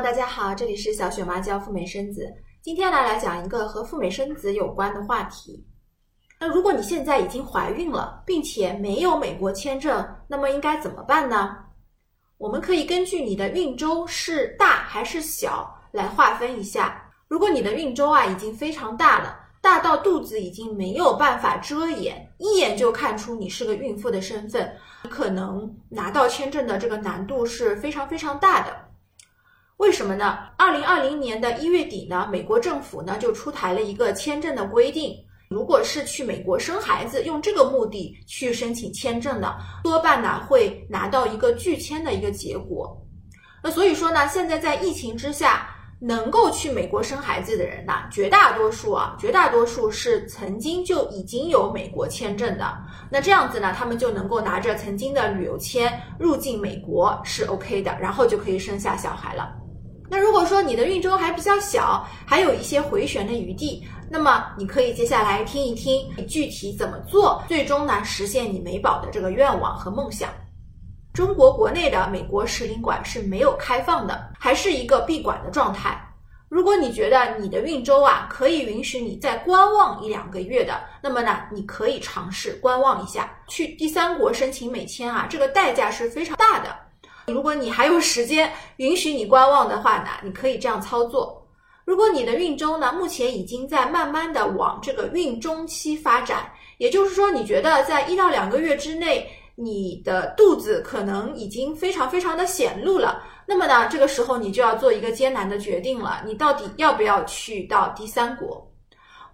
大家好，这里是小雪妈教赴美生子。今天呢，来讲一个和赴美生子有关的话题。那如果你现在已经怀孕了，并且没有美国签证，那么应该怎么办呢？我们可以根据你的孕周是大还是小来划分一下。如果你的孕周啊已经非常大了，大到肚子已经没有办法遮掩，一眼就看出你是个孕妇的身份，可能拿到签证的这个难度是非常非常大的。为什么呢？二零二零年的一月底呢，美国政府呢就出台了一个签证的规定，如果是去美国生孩子，用这个目的去申请签证的，多半呢会拿到一个拒签的一个结果。那所以说呢，现在在疫情之下，能够去美国生孩子的人呢，绝大多数啊，绝大多数是曾经就已经有美国签证的。那这样子呢，他们就能够拿着曾经的旅游签入境美国是 OK 的，然后就可以生下小孩了。那如果说你的孕周还比较小，还有一些回旋的余地，那么你可以接下来听一听具体怎么做，最终呢实现你美宝的这个愿望和梦想。中国国内的美国使领馆是没有开放的，还是一个闭馆的状态。如果你觉得你的孕周啊可以允许你再观望一两个月的，那么呢你可以尝试观望一下，去第三国申请美签啊，这个代价是非常大的。如果你还有时间允许你观望的话呢，你可以这样操作。如果你的孕周呢，目前已经在慢慢的往这个孕中期发展，也就是说，你觉得在一到两个月之内，你的肚子可能已经非常非常的显露了，那么呢，这个时候你就要做一个艰难的决定了，你到底要不要去到第三国？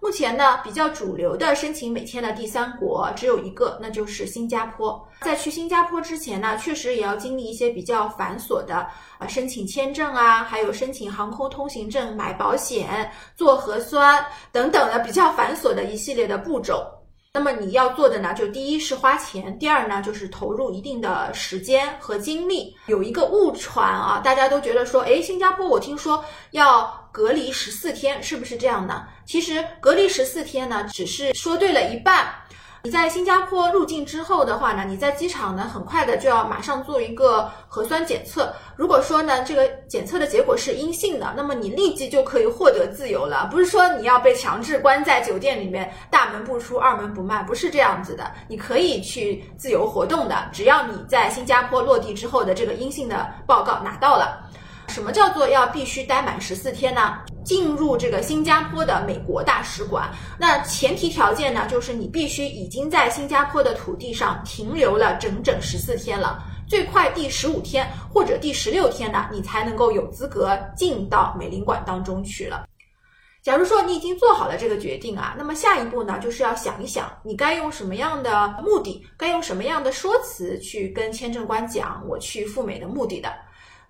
目前呢，比较主流的申请美签的第三国只有一个，那就是新加坡。在去新加坡之前呢，确实也要经历一些比较繁琐的啊申请签证啊，还有申请航空通行证、买保险、做核酸等等的比较繁琐的一系列的步骤。那么你要做的呢，就第一是花钱，第二呢就是投入一定的时间和精力。有一个误传啊，大家都觉得说，哎，新加坡我听说要隔离十四天，是不是这样呢？其实隔离十四天呢，只是说对了一半。你在新加坡入境之后的话呢，你在机场呢，很快的就要马上做一个核酸检测。如果说呢，这个检测的结果是阴性的，那么你立即就可以获得自由了。不是说你要被强制关在酒店里面，大门不出，二门不迈，不是这样子的。你可以去自由活动的，只要你在新加坡落地之后的这个阴性的报告拿到了。什么叫做要必须待满十四天呢？进入这个新加坡的美国大使馆，那前提条件呢，就是你必须已经在新加坡的土地上停留了整整十四天了，最快第十五天或者第十六天呢，你才能够有资格进到美领馆当中去了。假如说你已经做好了这个决定啊，那么下一步呢，就是要想一想，你该用什么样的目的，该用什么样的说辞去跟签证官讲我去赴美的目的的。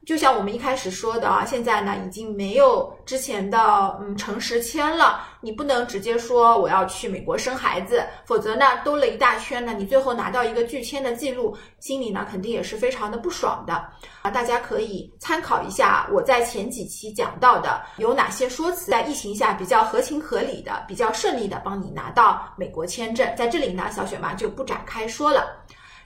就像我们一开始说的啊，现在呢已经没有之前的嗯诚实签了，你不能直接说我要去美国生孩子，否则呢兜了一大圈呢，你最后拿到一个拒签的记录，心里呢肯定也是非常的不爽的啊。大家可以参考一下我在前几期讲到的有哪些说辞，在疫情下比较合情合理的、比较顺利的帮你拿到美国签证，在这里呢小雪妈就不展开说了。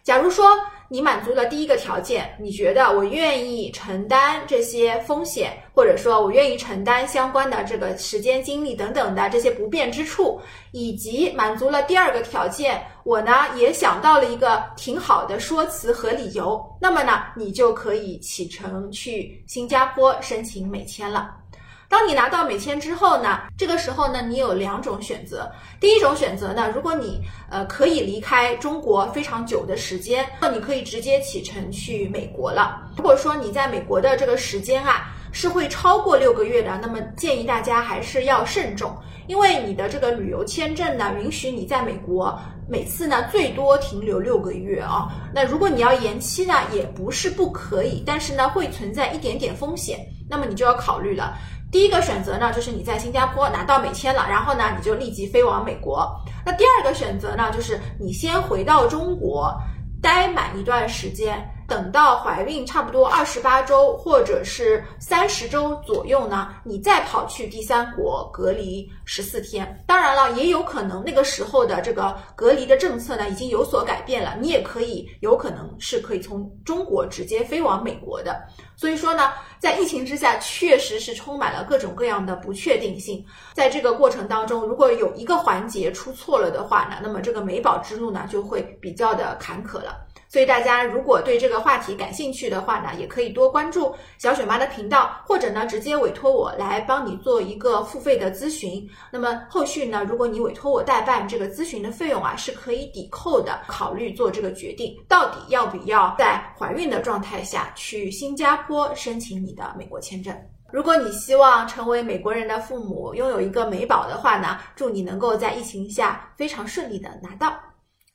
假如说你满足了第一个条件，你觉得我愿意承担这些风险，或者说我愿意承担相关的这个时间、精力等等的这些不便之处，以及满足了第二个条件，我呢也想到了一个挺好的说辞和理由，那么呢，你就可以启程去新加坡申请美签了。当你拿到美签之后呢，这个时候呢，你有两种选择。第一种选择呢，如果你呃可以离开中国非常久的时间，那你可以直接启程去美国了。如果说你在美国的这个时间啊是会超过六个月的，那么建议大家还是要慎重，因为你的这个旅游签证呢，允许你在美国每次呢最多停留六个月啊。那如果你要延期呢，也不是不可以，但是呢会存在一点点风险，那么你就要考虑了。第一个选择呢，就是你在新加坡拿到美签了，然后呢，你就立即飞往美国。那第二个选择呢，就是你先回到中国，待满一段时间，等到怀孕差不多二十八周或者是三十周左右呢，你再跑去第三国隔离十四天。当然了，也有可能那个时候的这个隔离的政策呢已经有所改变了，你也可以有可能是可以从中国直接飞往美国的。所以说呢，在疫情之下，确实是充满了各种各样的不确定性。在这个过程当中，如果有一个环节出错了的话呢，那么这个美宝之路呢就会比较的坎坷了。所以大家如果对这个话题感兴趣的话呢，也可以多关注小雪妈的频道，或者呢直接委托我来帮你做一个付费的咨询。那么后续呢，如果你委托我代办，这个咨询的费用啊是可以抵扣的，考虑做这个决定，到底要不要在怀孕的状态下去新加坡申请你的美国签证。如果你希望成为美国人的父母，拥有一个美宝的话呢，祝你能够在疫情下非常顺利的拿到。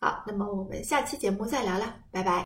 好，那么我们下期节目再聊了，拜拜。